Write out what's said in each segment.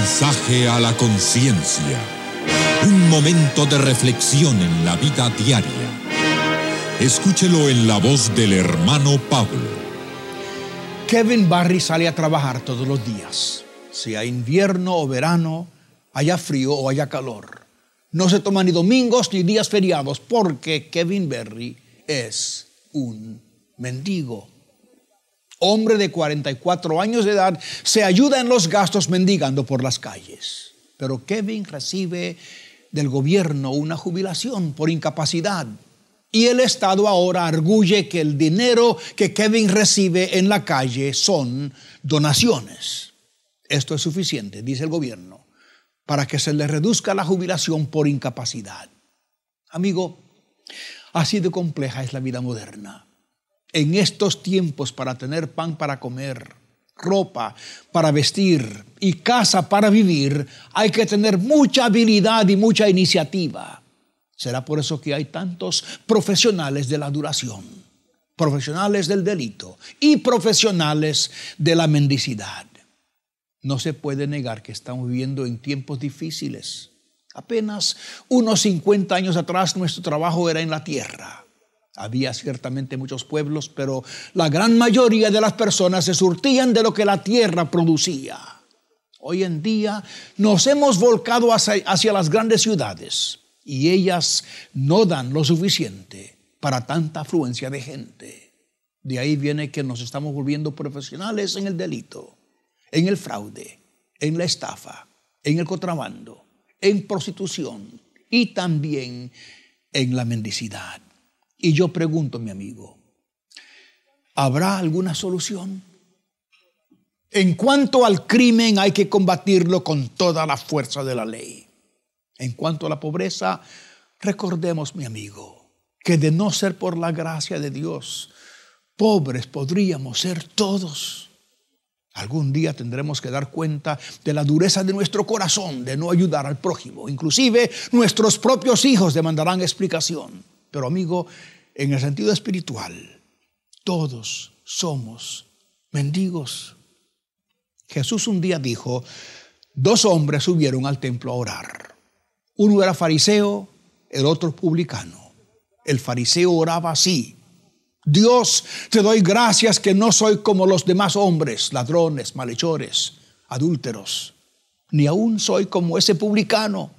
mensaje a la conciencia. Un momento de reflexión en la vida diaria. Escúchelo en la voz del hermano Pablo. Kevin Barry sale a trabajar todos los días, sea invierno o verano, haya frío o haya calor. No se toma ni domingos ni días feriados porque Kevin Barry es un mendigo hombre de 44 años de edad, se ayuda en los gastos mendigando por las calles. Pero Kevin recibe del gobierno una jubilación por incapacidad. Y el Estado ahora arguye que el dinero que Kevin recibe en la calle son donaciones. Esto es suficiente, dice el gobierno, para que se le reduzca la jubilación por incapacidad. Amigo, así de compleja es la vida moderna en estos tiempos para tener pan para comer, ropa para vestir y casa para vivir, hay que tener mucha habilidad y mucha iniciativa. Será por eso que hay tantos profesionales de la duración, profesionales del delito y profesionales de la mendicidad. No se puede negar que estamos viviendo en tiempos difíciles. Apenas unos 50 años atrás nuestro trabajo era en la tierra. Había ciertamente muchos pueblos, pero la gran mayoría de las personas se surtían de lo que la tierra producía. Hoy en día nos hemos volcado hacia, las grandes ciudades y ellas no dan lo suficiente para tanta afluencia de gente. De ahí viene que nos estamos volviendo profesionales en el delito, en el fraude, en la estafa, en el contrabando, en prostitución y también en la mendicidad. Y yo pregunto, mi amigo, ¿habrá alguna solución? En cuanto al crimen hay que combatirlo con toda la fuerza de la ley. En cuanto a la pobreza, recordemos, mi amigo, que de no ser por la gracia de Dios, pobres podríamos ser todos. Algún día tendremos que dar cuenta de la dureza de nuestro corazón de no ayudar al prójimo. Inclusive nuestros propios hijos demandarán explicación. Pero amigo, en el sentido espiritual, todos somos mendigos. Jesús un día dijo, dos hombres subieron al templo a orar. Uno era fariseo, el otro publicano. El fariseo oraba así. Dios, te doy gracias que no soy como los demás hombres, ladrones, malhechores, adúlteros, ni aún soy como ese publicano.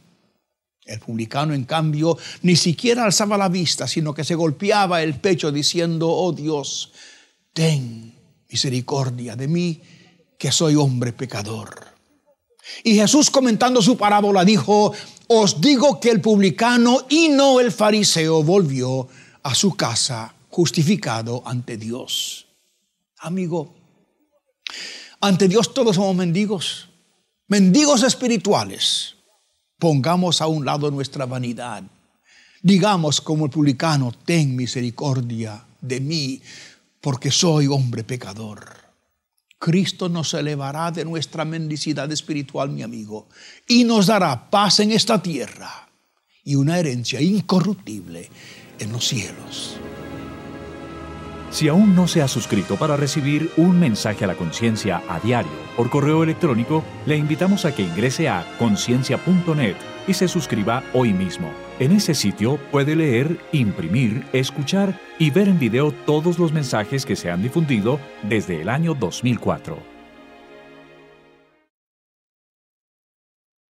El publicano, en cambio, ni siquiera alzaba la vista, sino que se golpeaba el pecho diciendo, oh Dios, ten misericordia de mí, que soy hombre pecador. Y Jesús comentando su parábola dijo, os digo que el publicano y no el fariseo volvió a su casa justificado ante Dios. Amigo, ante Dios todos somos mendigos, mendigos espirituales. Pongamos a un lado nuestra vanidad. Digamos como el publicano, ten misericordia de mí, porque soy hombre pecador. Cristo nos elevará de nuestra mendicidad espiritual, mi amigo, y nos dará paz en esta tierra y una herencia incorruptible en los cielos. Si aún no se ha suscrito para recibir un mensaje a la conciencia a diario por correo electrónico, le invitamos a que ingrese a conciencia.net y se suscriba hoy mismo. En ese sitio puede leer, imprimir, escuchar y ver en video todos los mensajes que se han difundido desde el año 2004.